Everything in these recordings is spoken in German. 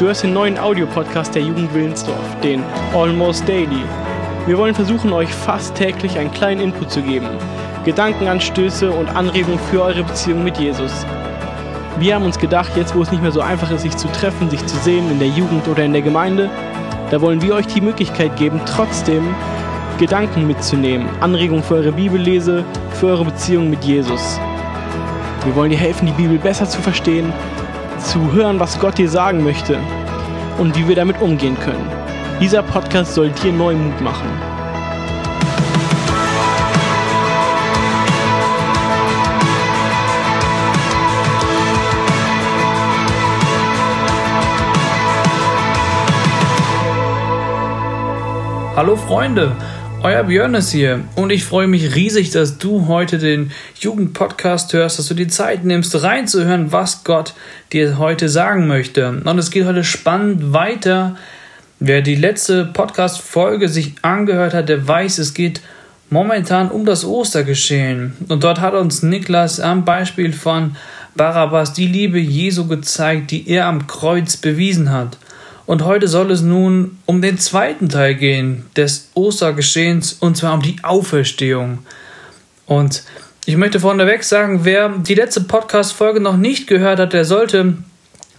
Du hörst den neuen Audiopodcast der Jugend Willensdorf, den Almost Daily. Wir wollen versuchen, euch fast täglich einen kleinen Input zu geben, Gedankenanstöße und Anregungen für eure Beziehung mit Jesus. Wir haben uns gedacht, jetzt wo es nicht mehr so einfach ist, sich zu treffen, sich zu sehen in der Jugend oder in der Gemeinde, da wollen wir euch die Möglichkeit geben, trotzdem Gedanken mitzunehmen, Anregungen für eure Bibellese, für eure Beziehung mit Jesus. Wir wollen dir helfen, die Bibel besser zu verstehen, zu hören, was Gott dir sagen möchte und wie wir damit umgehen können. Dieser Podcast soll dir neuen Mut machen. Hallo Freunde, euer Björn ist hier und ich freue mich riesig, dass du heute den Jugendpodcast hörst, dass du die Zeit nimmst, reinzuhören, was Gott dir heute sagen möchte. Und es geht heute spannend weiter. Wer die letzte Podcast-Folge sich angehört hat, der weiß, es geht momentan um das Ostergeschehen. Und dort hat uns Niklas am Beispiel von Barabbas die Liebe Jesu gezeigt, die er am Kreuz bewiesen hat. Und heute soll es nun um den zweiten Teil gehen des Ostergeschehens und zwar um die Auferstehung. Und ich möchte vorneweg sagen, wer die letzte Podcast-Folge noch nicht gehört hat, der sollte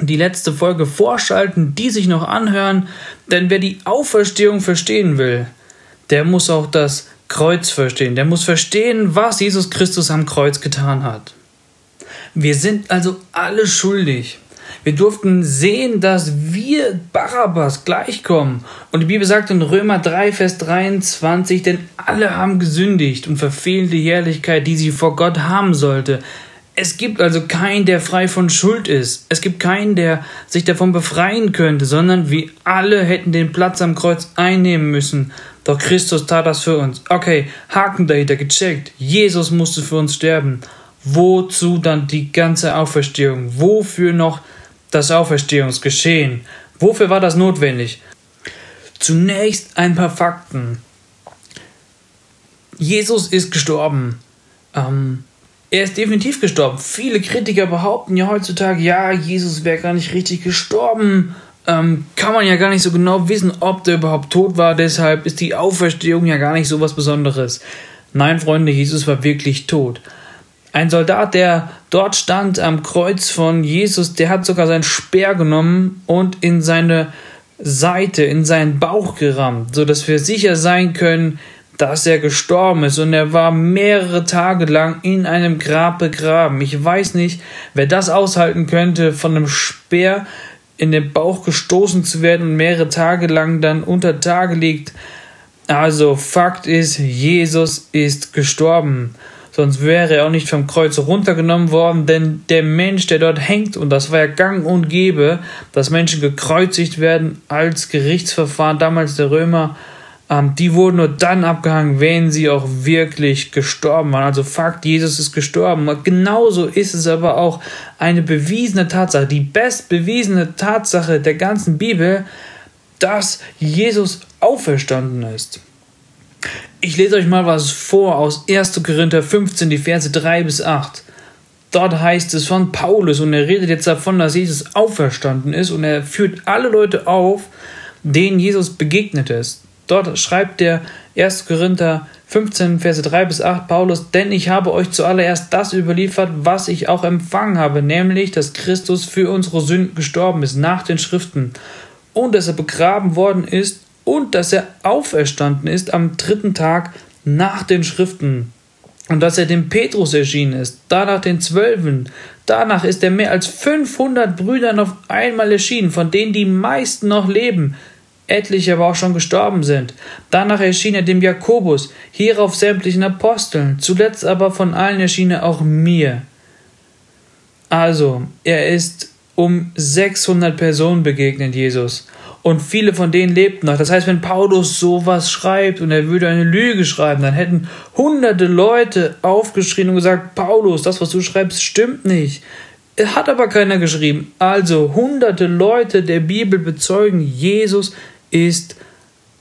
die letzte Folge vorschalten, die sich noch anhören, denn wer die Auferstehung verstehen will, der muss auch das Kreuz verstehen, der muss verstehen, was Jesus Christus am Kreuz getan hat. Wir sind also alle schuldig. Wir durften sehen, dass wir Barabbas gleichkommen. Und die Bibel sagt in Römer 3, Vers 23, denn alle haben gesündigt und verfehlen die Herrlichkeit, die sie vor Gott haben sollte. Es gibt also keinen, der frei von Schuld ist. Es gibt keinen, der sich davon befreien könnte, sondern wir alle hätten den Platz am Kreuz einnehmen müssen. Doch Christus tat das für uns. Okay, Haken dahinter gecheckt. Jesus musste für uns sterben. Wozu dann die ganze Auferstehung? Wofür noch das Auferstehungsgeschehen. Wofür war das notwendig? Zunächst ein paar Fakten. Jesus ist gestorben. Ähm, er ist definitiv gestorben. Viele Kritiker behaupten ja heutzutage, ja, Jesus wäre gar nicht richtig gestorben. Ähm, kann man ja gar nicht so genau wissen, ob der überhaupt tot war. Deshalb ist die Auferstehung ja gar nicht so was Besonderes. Nein, Freunde, Jesus war wirklich tot. Ein Soldat, der dort stand am Kreuz von Jesus, der hat sogar seinen Speer genommen und in seine Seite, in seinen Bauch gerammt, so dass wir sicher sein können, dass er gestorben ist und er war mehrere Tage lang in einem Grab begraben. Ich weiß nicht, wer das aushalten könnte, von einem Speer in den Bauch gestoßen zu werden und mehrere Tage lang dann unter Tage liegt. Also Fakt ist, Jesus ist gestorben sonst wäre er auch nicht vom Kreuz runtergenommen worden, denn der Mensch, der dort hängt, und das war ja gang und gäbe, dass Menschen gekreuzigt werden als Gerichtsverfahren damals der Römer, ähm, die wurden nur dann abgehangen, wenn sie auch wirklich gestorben waren. Also Fakt, Jesus ist gestorben. Genauso ist es aber auch eine bewiesene Tatsache, die bestbewiesene Tatsache der ganzen Bibel, dass Jesus auferstanden ist. Ich lese euch mal was vor aus 1. Korinther 15, die Verse 3 bis 8. Dort heißt es von Paulus und er redet jetzt davon, dass Jesus auferstanden ist und er führt alle Leute auf, denen Jesus begegnet ist. Dort schreibt der 1. Korinther 15, Verse 3 bis 8 Paulus, denn ich habe euch zuallererst das überliefert, was ich auch empfangen habe, nämlich, dass Christus für unsere Sünden gestorben ist nach den Schriften und dass er begraben worden ist und dass er auferstanden ist am dritten Tag nach den Schriften und dass er dem Petrus erschienen ist, danach den Zwölfen, danach ist er mehr als 500 Brüdern auf einmal erschienen, von denen die meisten noch leben, etliche aber auch schon gestorben sind. Danach erschien er dem Jakobus, hierauf sämtlichen Aposteln, zuletzt aber von allen erschien er auch mir. Also, er ist um 600 Personen begegnet, Jesus und viele von denen lebten noch. Das heißt, wenn Paulus sowas schreibt und er würde eine Lüge schreiben, dann hätten hunderte Leute aufgeschrien und gesagt, Paulus, das, was du schreibst, stimmt nicht. Hat aber keiner geschrieben. Also hunderte Leute der Bibel bezeugen, Jesus ist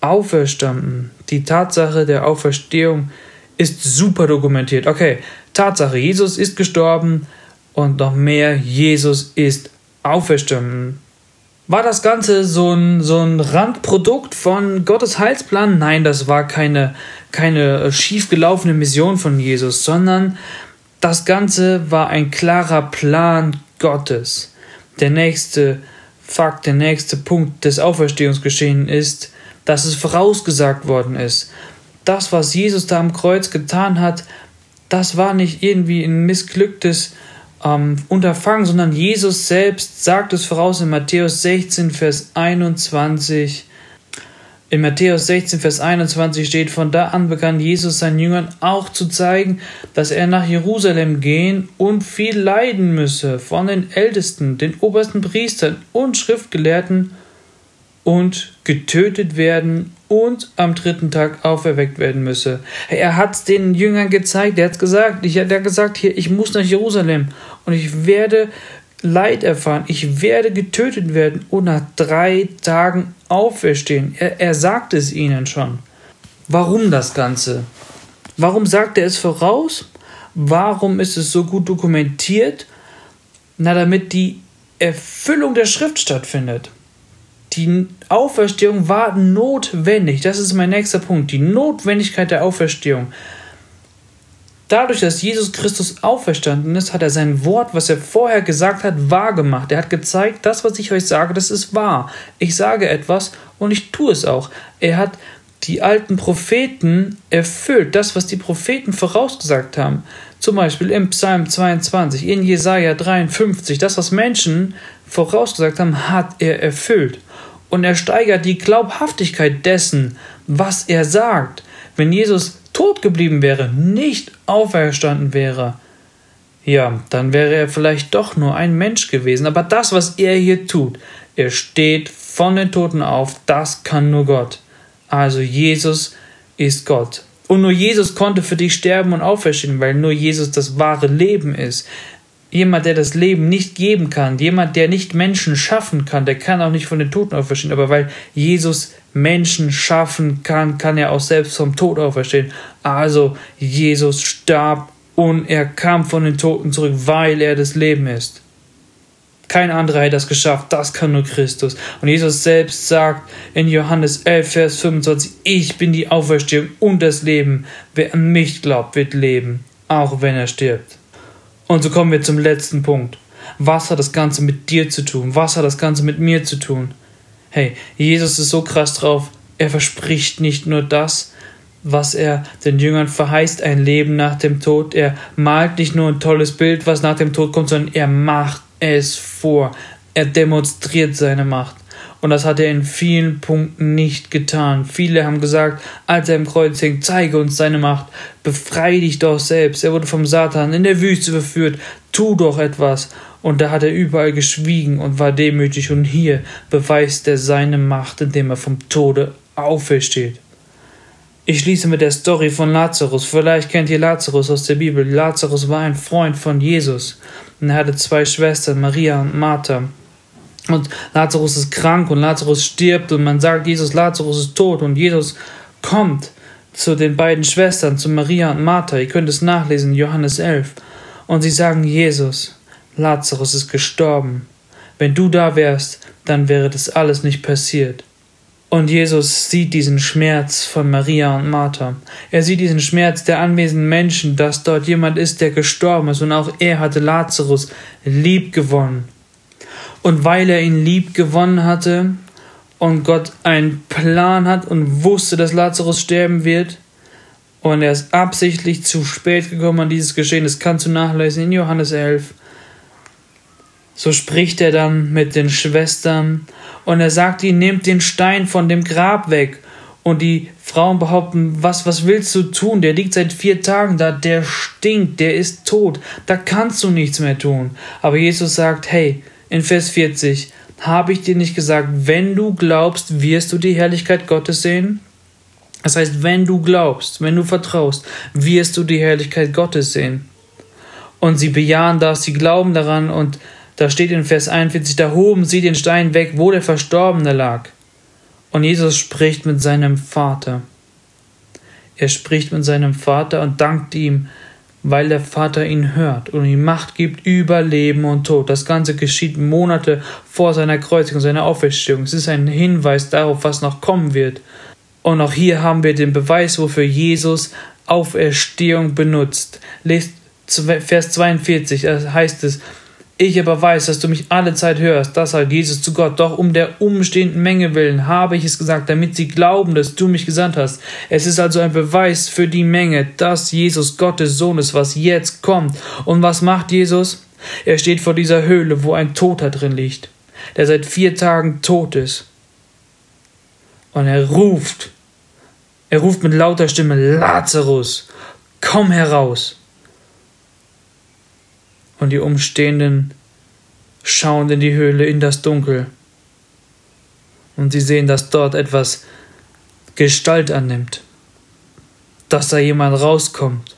auferstanden. Die Tatsache der Auferstehung ist super dokumentiert. Okay, Tatsache, Jesus ist gestorben und noch mehr, Jesus ist auferstanden. War das Ganze so ein, so ein Randprodukt von Gottes Heilsplan? Nein, das war keine, keine schiefgelaufene Mission von Jesus, sondern das Ganze war ein klarer Plan Gottes. Der nächste Fakt, der nächste Punkt des Auferstehungsgeschehens ist, dass es vorausgesagt worden ist. Das, was Jesus da am Kreuz getan hat, das war nicht irgendwie ein missglücktes ähm, Unterfangen, sondern Jesus selbst sagt es voraus in Matthäus 16, Vers 21. In Matthäus 16, Vers 21 steht, von da an begann Jesus seinen Jüngern auch zu zeigen, dass er nach Jerusalem gehen und viel leiden müsse von den Ältesten, den obersten Priestern und Schriftgelehrten und getötet werden und am dritten Tag auferweckt werden müsse. Er hat es den Jüngern gezeigt, er hat gesagt, ich, hat gesagt, hier, ich muss nach Jerusalem und ich werde Leid erfahren, ich werde getötet werden und nach drei Tagen auferstehen. Er, er sagt es ihnen schon. Warum das Ganze? Warum sagt er es voraus? Warum ist es so gut dokumentiert? Na, damit die Erfüllung der Schrift stattfindet. Die Auferstehung war notwendig. Das ist mein nächster Punkt. Die Notwendigkeit der Auferstehung. Dadurch, dass Jesus Christus auferstanden ist, hat er sein Wort, was er vorher gesagt hat, wahr gemacht. Er hat gezeigt, das, was ich euch sage, das ist wahr. Ich sage etwas und ich tue es auch. Er hat die alten Propheten erfüllt, das, was die Propheten vorausgesagt haben. Zum Beispiel im Psalm 22, in Jesaja 53, das, was Menschen vorausgesagt haben, hat er erfüllt. Und er steigert die Glaubhaftigkeit dessen, was er sagt. Wenn Jesus tot geblieben wäre, nicht auferstanden wäre, ja, dann wäre er vielleicht doch nur ein Mensch gewesen. Aber das, was er hier tut, er steht von den Toten auf, das kann nur Gott. Also Jesus ist Gott. Und nur Jesus konnte für dich sterben und auferstehen, weil nur Jesus das wahre Leben ist. Jemand, der das Leben nicht geben kann, jemand, der nicht Menschen schaffen kann, der kann auch nicht von den Toten auferstehen. Aber weil Jesus Menschen schaffen kann, kann er auch selbst vom Tod auferstehen. Also Jesus starb und er kam von den Toten zurück, weil er das Leben ist. Kein anderer hat das geschafft, das kann nur Christus. Und Jesus selbst sagt in Johannes 11, Vers 25, ich bin die Auferstehung und das Leben. Wer an mich glaubt, wird leben, auch wenn er stirbt. Und so kommen wir zum letzten Punkt. Was hat das Ganze mit dir zu tun? Was hat das Ganze mit mir zu tun? Hey, Jesus ist so krass drauf. Er verspricht nicht nur das, was er den Jüngern verheißt, ein Leben nach dem Tod. Er malt nicht nur ein tolles Bild, was nach dem Tod kommt, sondern er macht es vor. Er demonstriert seine Macht. Und das hat er in vielen Punkten nicht getan. Viele haben gesagt, als er im Kreuz hing, zeige uns seine Macht, befreie dich doch selbst. Er wurde vom Satan in der Wüste verführt, tu doch etwas. Und da hat er überall geschwiegen und war demütig. Und hier beweist er seine Macht, indem er vom Tode aufersteht. Ich schließe mit der Story von Lazarus. Vielleicht kennt ihr Lazarus aus der Bibel. Lazarus war ein Freund von Jesus. Und er hatte zwei Schwestern, Maria und Martha. Und Lazarus ist krank und Lazarus stirbt und man sagt, Jesus, Lazarus ist tot und Jesus kommt zu den beiden Schwestern, zu Maria und Martha. Ihr könnt es nachlesen, Johannes 11. Und sie sagen, Jesus, Lazarus ist gestorben. Wenn du da wärst, dann wäre das alles nicht passiert. Und Jesus sieht diesen Schmerz von Maria und Martha. Er sieht diesen Schmerz der anwesenden Menschen, dass dort jemand ist, der gestorben ist. Und auch er hatte Lazarus lieb gewonnen. Und weil er ihn lieb gewonnen hatte und Gott einen Plan hat und wusste, dass Lazarus sterben wird, und er ist absichtlich zu spät gekommen an dieses Geschehen, das kannst du nachlesen in Johannes 11, so spricht er dann mit den Schwestern und er sagt ihnen, nehmt den Stein von dem Grab weg. Und die Frauen behaupten, was, was willst du tun? Der liegt seit vier Tagen da, der stinkt, der ist tot, da kannst du nichts mehr tun. Aber Jesus sagt, hey, in Vers 40, habe ich dir nicht gesagt, wenn du glaubst, wirst du die Herrlichkeit Gottes sehen? Das heißt, wenn du glaubst, wenn du vertraust, wirst du die Herrlichkeit Gottes sehen. Und sie bejahen das, sie glauben daran und da steht in Vers 41, da hoben sie den Stein weg, wo der Verstorbene lag. Und Jesus spricht mit seinem Vater. Er spricht mit seinem Vater und dankt ihm, weil der Vater ihn hört und ihm Macht gibt über Leben und Tod. Das Ganze geschieht Monate vor seiner Kreuzigung, seiner Auferstehung. Es ist ein Hinweis darauf, was noch kommen wird. Und auch hier haben wir den Beweis, wofür Jesus Auferstehung benutzt. Lest Vers 42, da heißt es, ich aber weiß, dass du mich alle Zeit hörst, das sagt Jesus zu Gott. Doch um der umstehenden Menge willen habe ich es gesagt, damit sie glauben, dass du mich gesandt hast. Es ist also ein Beweis für die Menge, dass Jesus Gottes Sohn ist, was jetzt kommt. Und was macht Jesus? Er steht vor dieser Höhle, wo ein Toter drin liegt, der seit vier Tagen tot ist. Und er ruft, er ruft mit lauter Stimme, Lazarus, komm heraus und die Umstehenden schauen in die Höhle, in das Dunkel. Und sie sehen, dass dort etwas Gestalt annimmt, dass da jemand rauskommt.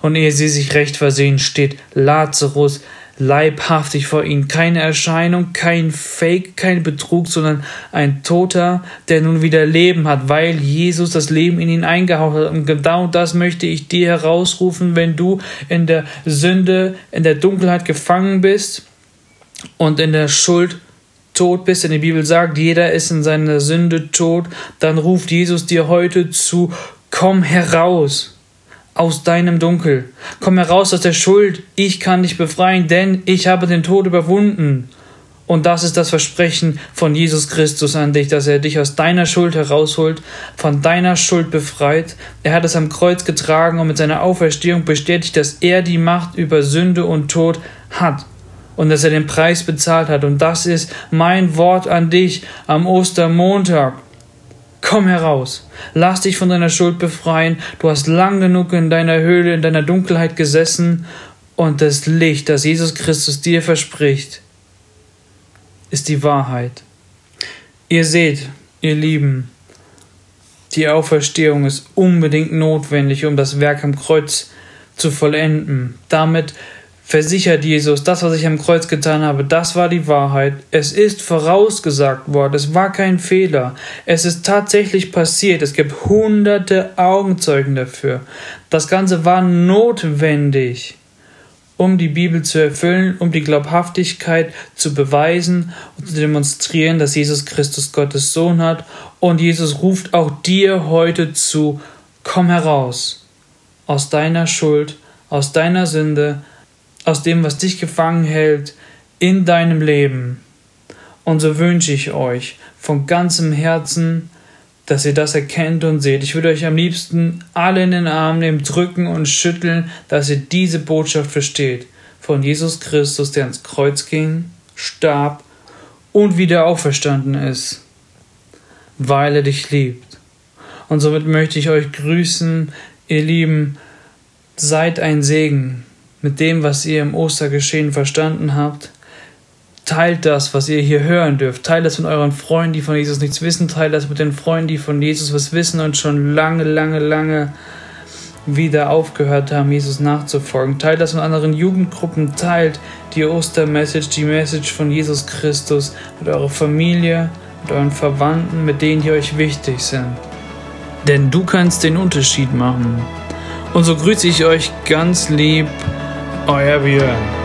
Und ehe sie sich recht versehen, steht Lazarus leibhaftig vor ihnen. Keine Erscheinung, kein Fake, kein Betrug, sondern ein Toter, der nun wieder Leben hat, weil Jesus das Leben in ihn eingehaucht hat. Und genau das möchte ich dir herausrufen, wenn du in der Sünde, in der Dunkelheit gefangen bist und in der Schuld tot bist, denn die Bibel sagt, jeder ist in seiner Sünde tot, dann ruft Jesus dir heute zu, komm heraus aus deinem Dunkel. Komm heraus aus der Schuld, ich kann dich befreien, denn ich habe den Tod überwunden. Und das ist das Versprechen von Jesus Christus an dich, dass er dich aus deiner Schuld herausholt, von deiner Schuld befreit. Er hat es am Kreuz getragen und mit seiner Auferstehung bestätigt, dass er die Macht über Sünde und Tod hat und dass er den Preis bezahlt hat. Und das ist mein Wort an dich am Ostermontag. Komm heraus, lass dich von deiner Schuld befreien, du hast lang genug in deiner Höhle, in deiner Dunkelheit gesessen und das Licht, das Jesus Christus dir verspricht, ist die Wahrheit. Ihr seht, ihr Lieben, die Auferstehung ist unbedingt notwendig, um das Werk am Kreuz zu vollenden. Damit versichert Jesus, das, was ich am Kreuz getan habe, das war die Wahrheit. Es ist vorausgesagt worden, es war kein Fehler. Es ist tatsächlich passiert. Es gibt hunderte Augenzeugen dafür. Das Ganze war notwendig, um die Bibel zu erfüllen, um die Glaubhaftigkeit zu beweisen und zu demonstrieren, dass Jesus Christus Gottes Sohn hat. Und Jesus ruft auch dir heute zu, komm heraus aus deiner Schuld, aus deiner Sünde, aus dem, was dich gefangen hält in deinem Leben. Und so wünsche ich euch von ganzem Herzen, dass ihr das erkennt und seht. Ich würde euch am liebsten alle in den Arm nehmen, drücken und schütteln, dass ihr diese Botschaft versteht. Von Jesus Christus, der ans Kreuz ging, starb und wieder auferstanden ist, weil er dich liebt. Und somit möchte ich euch grüßen, ihr Lieben, seid ein Segen mit dem, was ihr im Ostergeschehen verstanden habt. Teilt das, was ihr hier hören dürft. Teilt das mit euren Freunden, die von Jesus nichts wissen. Teilt das mit den Freunden, die von Jesus was wissen und schon lange, lange, lange wieder aufgehört haben, Jesus nachzufolgen. Teilt das mit anderen Jugendgruppen. Teilt die Ostermessage, die Message von Jesus Christus mit eurer Familie, mit euren Verwandten, mit denen, die euch wichtig sind. Denn du kannst den Unterschied machen. Und so grüße ich euch ganz lieb euer Björn.